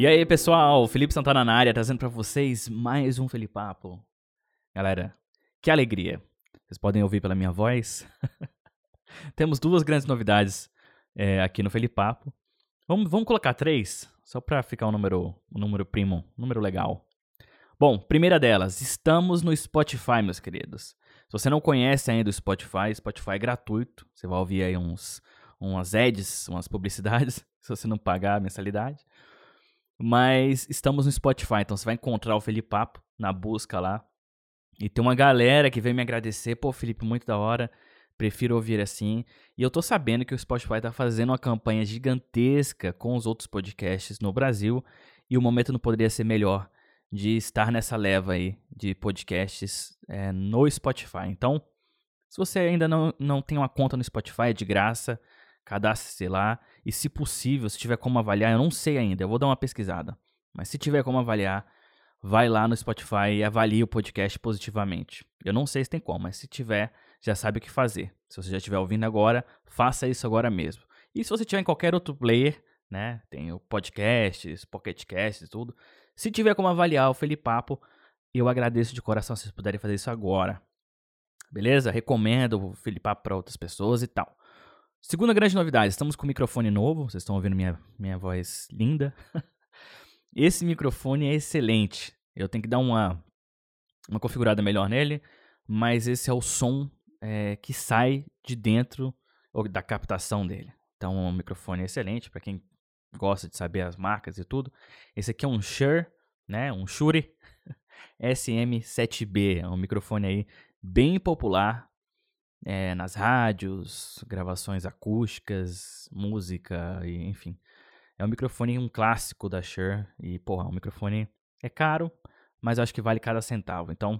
E aí, pessoal, Felipe Santana na área, trazendo para vocês mais um Felipapo. Galera, que alegria. Vocês podem ouvir pela minha voz. Temos duas grandes novidades é, aqui no Felipapo. Vamos, vamos colocar três, só para ficar um número, um número primo, um número legal. Bom, primeira delas, estamos no Spotify, meus queridos. Se você não conhece ainda o Spotify, Spotify é gratuito. Você vai ouvir aí uns, umas ads, umas publicidades, se você não pagar a mensalidade. Mas estamos no Spotify, então você vai encontrar o Felipe Papo na busca lá. E tem uma galera que veio me agradecer. Pô, Felipe, muito da hora. Prefiro ouvir assim. E eu tô sabendo que o Spotify tá fazendo uma campanha gigantesca com os outros podcasts no Brasil. E o momento não poderia ser melhor de estar nessa leva aí de podcasts é, no Spotify. Então, se você ainda não, não tem uma conta no Spotify, é de graça cadastre-se lá e, se possível, se tiver como avaliar, eu não sei ainda, eu vou dar uma pesquisada. Mas se tiver como avaliar, vai lá no Spotify e avalie o podcast positivamente. Eu não sei se tem como, mas se tiver, já sabe o que fazer. Se você já estiver ouvindo agora, faça isso agora mesmo. E se você tiver em qualquer outro player, né, tem o podcasts, pocketcasts tudo. Se tiver como avaliar o Felipapo, eu agradeço de coração se vocês puderem fazer isso agora. Beleza? Recomendo o Felipapo para outras pessoas e tal. Segunda grande novidade, estamos com um microfone novo, vocês estão ouvindo minha, minha voz linda. Esse microfone é excelente. Eu tenho que dar uma, uma configurada melhor nele, mas esse é o som é, que sai de dentro da captação dele. Então, o microfone é excelente para quem gosta de saber as marcas e tudo. Esse aqui é um Shure, né? Um Shure SM7B, é um microfone aí bem popular é, nas rádios, gravações acústicas, música, e, enfim. É um microfone, um clássico da Shure. E, porra, um microfone é caro, mas acho que vale cada centavo. Então,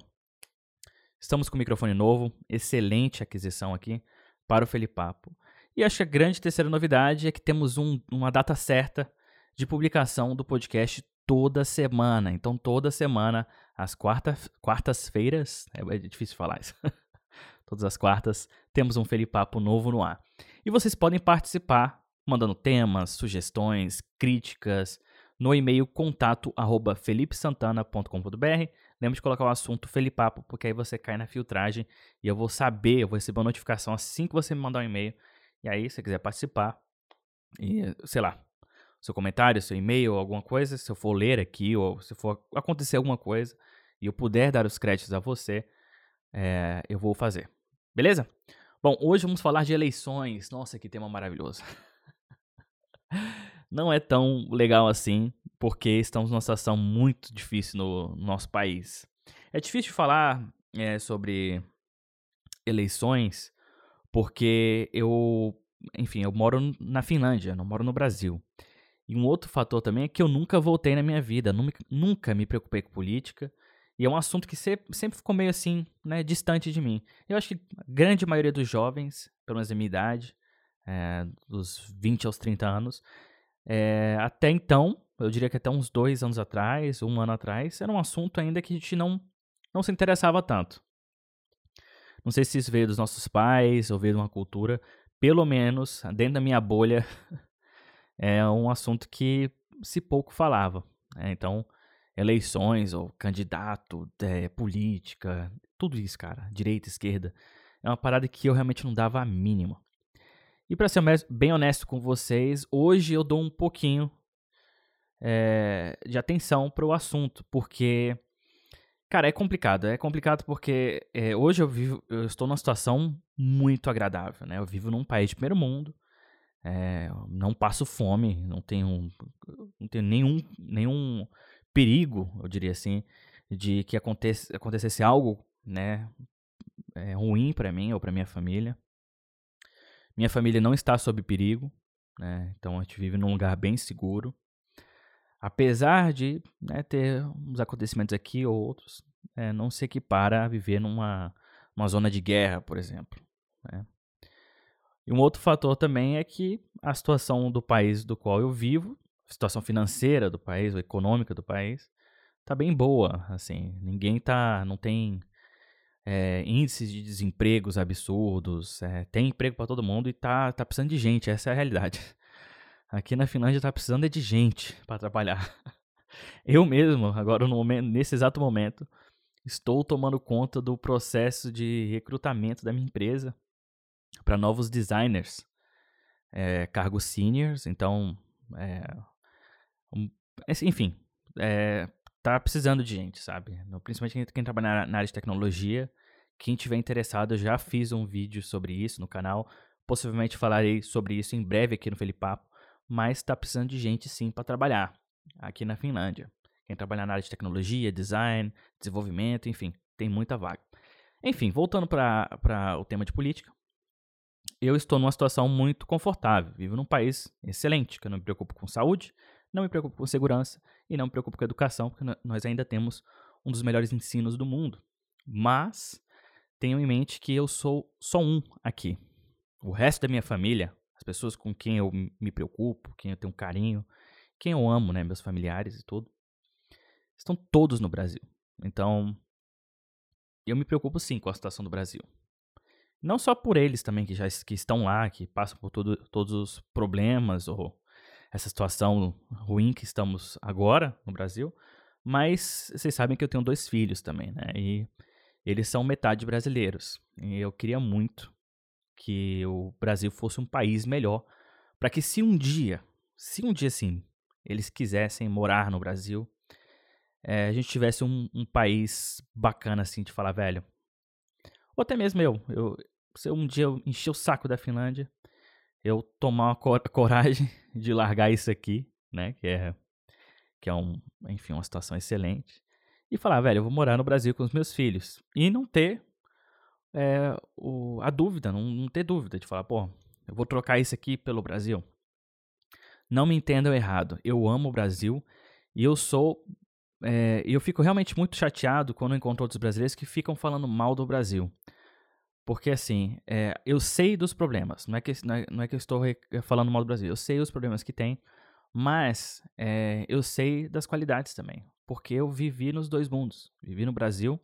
estamos com um microfone novo, excelente aquisição aqui para o Felipapo. E acho que a grande terceira novidade é que temos um, uma data certa de publicação do podcast toda semana. Então, toda semana, às quartas-feiras, é, é difícil falar isso. todas as quartas, temos um Felipapo novo no ar. E vocês podem participar mandando temas, sugestões, críticas no e-mail contato arroba felipesantana.com.br. Lembre de colocar o assunto Felipapo, porque aí você cai na filtragem e eu vou saber, eu vou receber uma notificação assim que você me mandar um e-mail. E aí, se você quiser participar, e sei lá, seu comentário, seu e-mail, alguma coisa, se eu for ler aqui ou se for acontecer alguma coisa e eu puder dar os créditos a você, é, eu vou fazer. Beleza? Bom, hoje vamos falar de eleições. Nossa, que tema maravilhoso. Não é tão legal assim, porque estamos numa situação muito difícil no, nosso país. É difícil falar é, sobre eleições, porque eu, enfim, eu moro na Finlândia, não moro no Brasil. E um outro fator também é que eu nunca voltei na minha vida, nunca, me preocupei com política. E é um assunto que sempre ficou meio assim, né, distante de mim. Eu acho que a grande maioria dos jovens, pelo menos da minha idade, é, dos 20 aos 30 anos, é, até então, eu diria que até uns dois anos atrás, um ano atrás, era um assunto ainda que a gente não, não se interessava tanto. Não sei se isso veio dos nossos pais ou veio de uma cultura, pelo menos dentro da minha bolha, é um assunto que se pouco falava. Né? Então, eleições ou candidato, é, política, tudo isso, cara, direita, esquerda, é uma parada que eu realmente não dava a mínima. E para ser bem honesto com vocês, hoje eu dou um pouquinho é, de atenção para o assunto, porque, cara, é complicado. É complicado porque é, hoje eu vivo, eu estou numa situação muito agradável, né? Eu vivo num país de primeiro mundo, é, não passo fome, não tenho, não tenho nenhum, nenhum perigo, eu diria assim, de que acontece, acontecesse algo, né, é, ruim para mim ou para minha família. Minha família não está sob perigo, né, então a gente vive num lugar bem seguro. Apesar de né, ter uns acontecimentos aqui ou outros, é, não se equipara a viver numa uma zona de guerra, por exemplo. Né? E um outro fator também é que a situação do país do qual eu vivo situação financeira do país, ou econômica do país, tá bem boa, assim. Ninguém tá, não tem é, índices de desempregos absurdos, é, tem emprego para todo mundo e tá, tá precisando de gente, essa é a realidade. Aqui na Finlândia tá precisando é de gente para trabalhar. Eu mesmo, agora momento, nesse exato momento, estou tomando conta do processo de recrutamento da minha empresa para novos designers, é, cargos seniors, então, é, um, enfim, é, tá precisando de gente, sabe? Principalmente quem, trabalha na área de tecnologia. Quem tiver interessado, já fiz um vídeo sobre isso no canal. Possivelmente falarei sobre isso em breve aqui no Felipapo. Mas está precisando de gente sim para trabalhar aqui na Finlândia. Quem trabalha na área de tecnologia, design, desenvolvimento, enfim, tem muita vaga. Enfim, voltando para o tema de política, eu estou numa situação muito confortável. Vivo num país excelente, que eu não me preocupo com saúde, não me preocupo com segurança e não me preocupo com educação, porque nós ainda temos um dos melhores ensinos do mundo. Mas tenham em mente que eu sou só um aqui. O resto da minha família, as pessoas com quem eu me preocupo, quem eu tenho carinho, quem eu amo, né, meus familiares e tudo, estão todos no Brasil. Então, eu me preocupo sim com a situação do Brasil. Não só por eles também que já que estão lá, que passam por tudo, todos os problemas ou essa situação ruim que estamos agora no Brasil, mas vocês sabem que eu tenho dois filhos também, né? E eles são metade brasileiros. E eu queria muito que o Brasil fosse um país melhor, para que se um dia, se um dia assim, eles quisessem morar no Brasil, é, a gente tivesse um, um, país bacana assim de falar, velho. Ou até mesmo eu, eu se um dia eu encher o saco da Finlândia, eu tomar uma coragem de largar isso aqui, né? Que é, que é um, enfim, uma situação excelente. E falar, velho, eu vou morar no Brasil com os meus filhos. E não ter é, o, a dúvida, não, não ter dúvida de falar, pô, eu vou trocar isso aqui pelo Brasil. Não me entendam errado. Eu amo o Brasil e eu sou. É, eu fico realmente muito chateado quando encontro outros brasileiros que ficam falando mal do Brasil. Porque assim, é, eu sei dos problemas, não é, que, não é, não, é, que eu estou falando mal do Brasil, eu sei os problemas que tem, mas é, eu sei das qualidades também. Porque eu vivi nos dois mundos. Vivi no Brasil,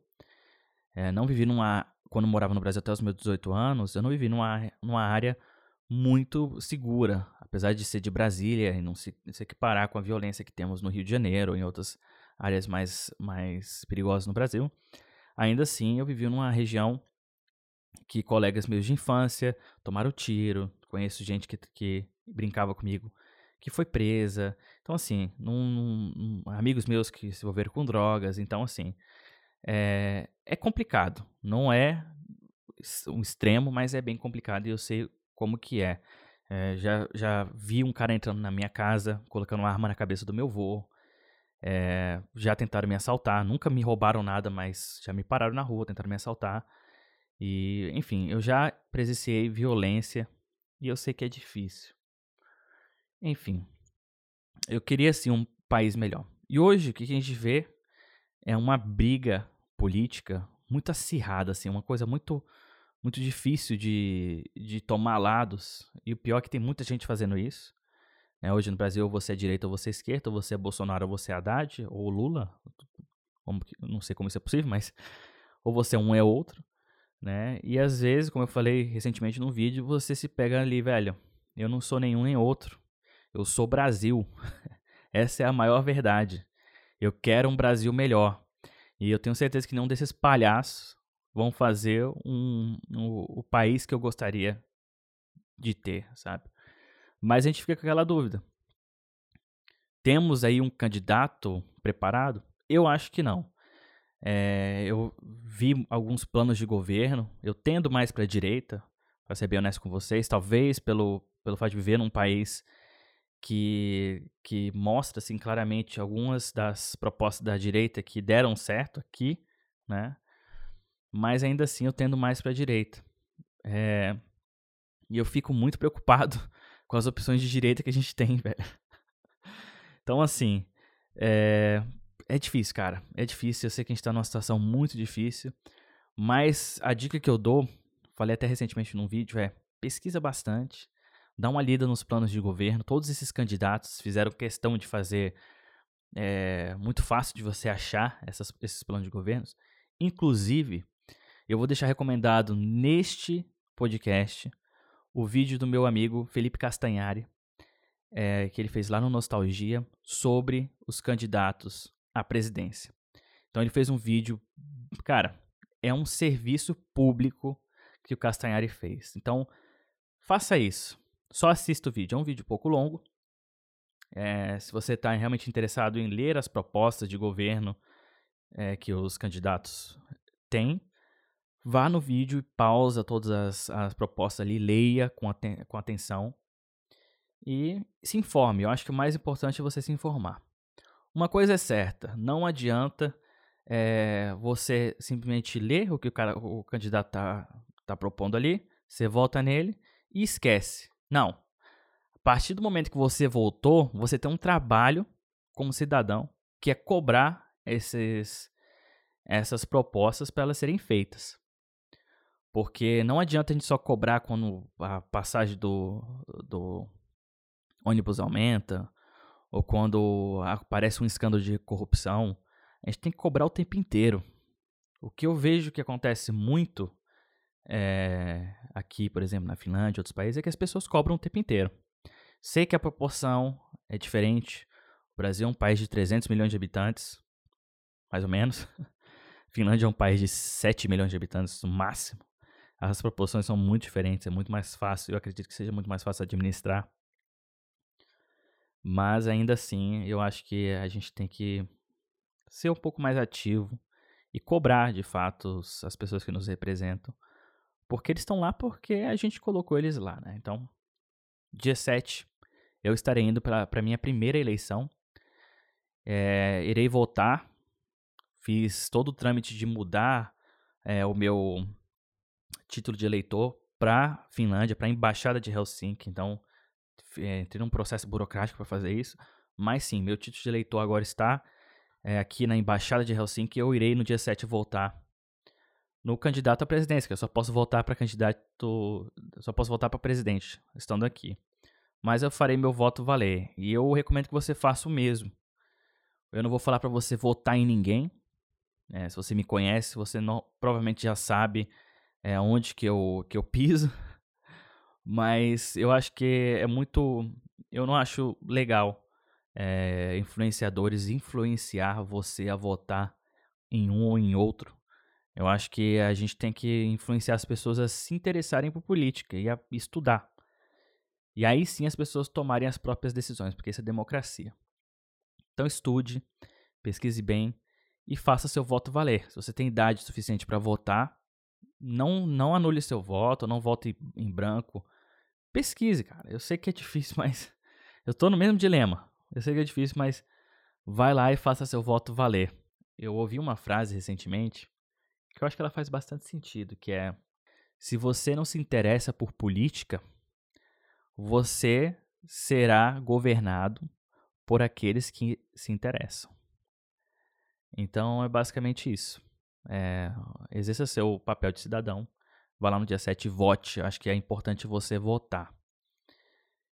é, não vivi numa. Quando morava no Brasil até os meus 18 anos, eu não vivi numa, numa área muito segura, apesar de ser de Brasília e não se, se equiparar com a violência que temos no Rio de Janeiro ou em outras áreas mais, mais perigosas no Brasil. Ainda assim, eu vivi numa região que colegas meus de infância tomaram tiro, conheço gente que, que brincava comigo que foi presa. Então, assim, num, num, amigos meus que se envolveram com drogas. Então, assim, é, é complicado. Não é um extremo, mas é bem complicado e eu sei como que é. é já, já vi um cara entrando na minha casa, colocando uma arma na cabeça do meu vô. É, já tentaram me assaltar, nunca me roubaram nada, mas já me pararam na rua, tentaram me assaltar. E, enfim, eu já presenciei violência e eu sei que é difícil. Enfim, eu queria assim um país melhor. E hoje o que a gente vê é uma briga política muito acirrada, assim, uma coisa muito muito difícil de, de tomar lados. E o pior é que tem muita gente fazendo isso. É, hoje no Brasil, você é direita ou você é esquerda, ou você é Bolsonaro ou você é Haddad, ou Lula. Como, não sei como isso é possível, mas. Ou você é um é outro né? E às vezes, como eu falei recentemente no vídeo, você se pega ali, velho. Eu não sou nenhum nem outro. Eu sou Brasil. Essa é a maior verdade. Eu quero um Brasil melhor. E eu tenho certeza que nenhum desses palhaços vão fazer um, um, o país que eu gostaria de ter, sabe? Mas a gente fica com aquela dúvida. Temos aí um candidato preparado? Eu acho que não. É, eu vi alguns planos de governo, eu tendo mais para a direita, para ser bem honesto com vocês, talvez pelo, pelo fato de viver num país que, que mostra assim, claramente algumas das propostas da direita que deram certo aqui, né? Mas ainda assim eu tendo mais para a direita. É, e eu fico muito preocupado com as opções de direita que a gente tem, velho. Então, assim, é, é difícil, cara. É difícil. Eu sei que a gente tá numa situação muito difícil. Mas a dica que eu dou, falei até recentemente num vídeo, é pesquisa bastante. Dá uma lida nos planos de governo. Todos esses candidatos fizeram questão de fazer é muito fácil de você achar essas, esses planos de governos. Inclusive, eu vou deixar recomendado neste podcast o vídeo do meu amigo Felipe Castanhari, é, que ele fez lá no Nostalgia, sobre os candidatos à presidência. Então ele fez um vídeo, cara, é um serviço público que o Castanhari fez. Então, faça isso. Só assista o vídeo. É um vídeo pouco longo. É, se você está realmente interessado em ler as propostas de governo é, que os candidatos têm, vá no vídeo e pausa todas as, as propostas ali, leia com, aten com atenção e se informe. Eu acho que o mais importante é você se informar. Uma coisa é certa, não adianta é, você simplesmente ler o que o, cara, o candidato está tá propondo ali, você vota nele e esquece. Não. A partir do momento que você votou, você tem um trabalho como cidadão que é cobrar esses, essas propostas para elas serem feitas. Porque não adianta a gente só cobrar quando a passagem do, do ônibus aumenta, ou quando aparece um escândalo de corrupção. A gente tem que cobrar o tempo inteiro. O que eu vejo que acontece muito é, aqui, por exemplo, na Finlândia outros países, é que as pessoas cobram o tempo inteiro. Sei que a proporção é diferente. O Brasil é um país de 300 milhões de habitantes, mais ou menos. A Finlândia é um país de 7 milhões de habitantes no máximo as proporções são muito diferentes, é muito mais fácil, eu acredito que seja muito mais fácil administrar. Mas ainda assim, eu acho que a gente tem que ser um pouco mais ativo e cobrar de fato as pessoas que nos representam, porque eles estão lá porque a gente colocou eles lá, né? Então, dia 7, eu estarei indo para a minha primeira eleição. É, irei votar. Fiz todo o trâmite de mudar é, o meu título de eleitor para Finlândia, para a embaixada de Helsinki. Então, é, entrei num processo burocrático para fazer isso. Mas sim, meu título de eleitor agora está é, aqui na embaixada de Helsinki. Eu irei no dia 7 voltar no candidato à presidência, que eu só posso votar para candidato, só posso votar para presidente estando aqui. Mas eu farei meu voto valer e eu recomendo que você faça o mesmo. Eu não vou falar para você votar em ninguém. É, se você me conhece, você não, provavelmente já sabe é, onde que eu, que eu piso. Mas eu acho que é muito. Eu não acho legal é, influenciadores influenciar você a votar em um ou em outro. Eu acho que a gente tem que influenciar as pessoas a se interessarem por política e a estudar. E aí sim as pessoas tomarem as próprias decisões, porque isso é democracia. Então estude, pesquise bem e faça seu voto valer. Se você tem idade suficiente para votar, não, não anule seu voto, não vote em branco. Pesquise, cara. Eu sei que é difícil, mas eu tô no mesmo dilema. Eu sei que é difícil, mas vai lá e faça seu voto valer. Eu ouvi uma frase recentemente que eu acho que ela faz bastante sentido, que é: se você não se interessa por política, você será governado por aqueles que se interessam. Então é basicamente isso. É, exerça seu papel de cidadão. Vá lá no dia 7 e vote. Acho que é importante você votar.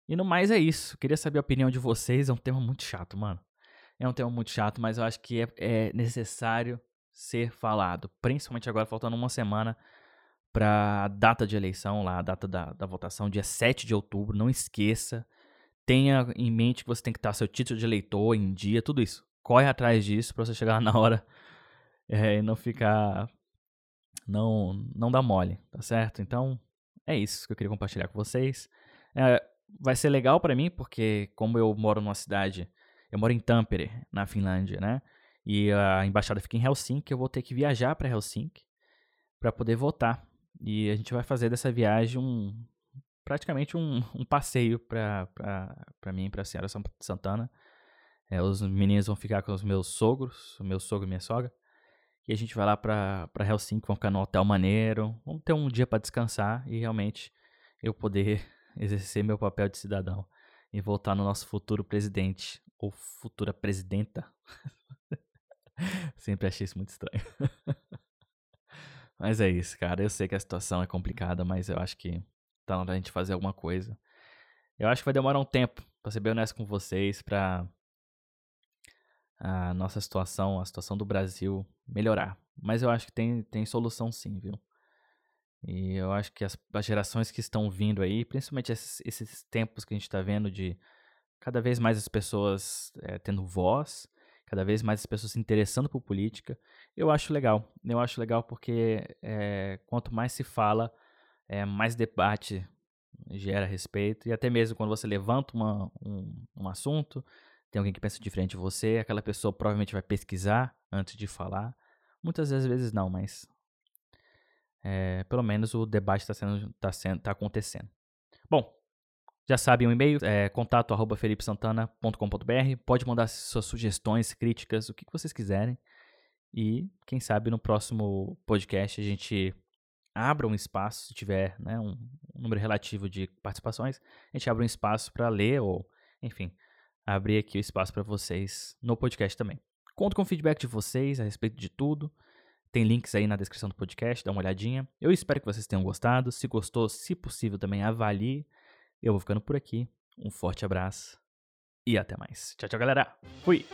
E no mais é isso. Queria saber a opinião de vocês. É um tema muito chato, mano. É um tema muito chato, mas eu acho que é, é necessário ser falado. Principalmente agora, faltando uma semana para a data de eleição, lá, a data da, da votação, dia 7 de outubro. Não esqueça. Tenha em mente que você tem que estar seu título de eleitor em dia, tudo isso. Corre atrás disso para você chegar na hora é, e não ficar. Não, não dá mole, tá certo? Então, é isso que eu queria compartilhar com vocês. É, vai ser legal para mim, porque como eu moro numa cidade. Eu moro em Tampere, na Finlândia, né? E a embaixada fica em Helsinki, eu vou ter que viajar para Helsinki para poder votar. E a gente vai fazer dessa viagem um praticamente um, um passeio para mim, para a senhora Santana. É, os meninos vão ficar com os meus sogros, o meu sogro e minha sogra. E a gente vai lá pra Helsinki, vamos ficar no hotel maneiro. Vamos ter um dia para descansar e realmente eu poder exercer meu papel de cidadão e voltar no nosso futuro presidente ou futura presidenta. Sempre achei isso muito estranho. mas é isso, cara. Eu sei que a situação é complicada, mas eu acho que tá na hora da gente fazer alguma coisa. Eu acho que vai demorar um tempo, pra ser bem honesto com vocês, pra a nossa situação, a situação do Brasil melhorar. Mas eu acho que tem, tem solução sim, viu? E eu acho que as, as gerações que estão vindo aí, principalmente esses, esses tempos que a gente está vendo de cada vez mais as pessoas é, tendo voz, cada vez mais as pessoas se interessando por política, eu acho legal. Eu acho legal porque é, quanto mais se fala, é, mais debate gera respeito. E até mesmo quando você levanta uma, um, um assunto, tem alguém que pensa diferente de você, aquela pessoa provavelmente vai pesquisar antes de falar. Muitas das vezes não, mas é, pelo menos o debate está tá sendo, tá acontecendo. Bom, já sabem o e-mail, é contato arroba felipesantana.com.br. Pode mandar suas sugestões, críticas, o que vocês quiserem. E quem sabe no próximo podcast a gente abra um espaço, se tiver né, um, um número relativo de participações, a gente abre um espaço para ler ou, enfim, abrir aqui o espaço para vocês no podcast também. Conto com o feedback de vocês a respeito de tudo. Tem links aí na descrição do podcast, dá uma olhadinha. Eu espero que vocês tenham gostado. Se gostou, se possível, também avalie. Eu vou ficando por aqui. Um forte abraço e até mais. Tchau, tchau, galera. Fui!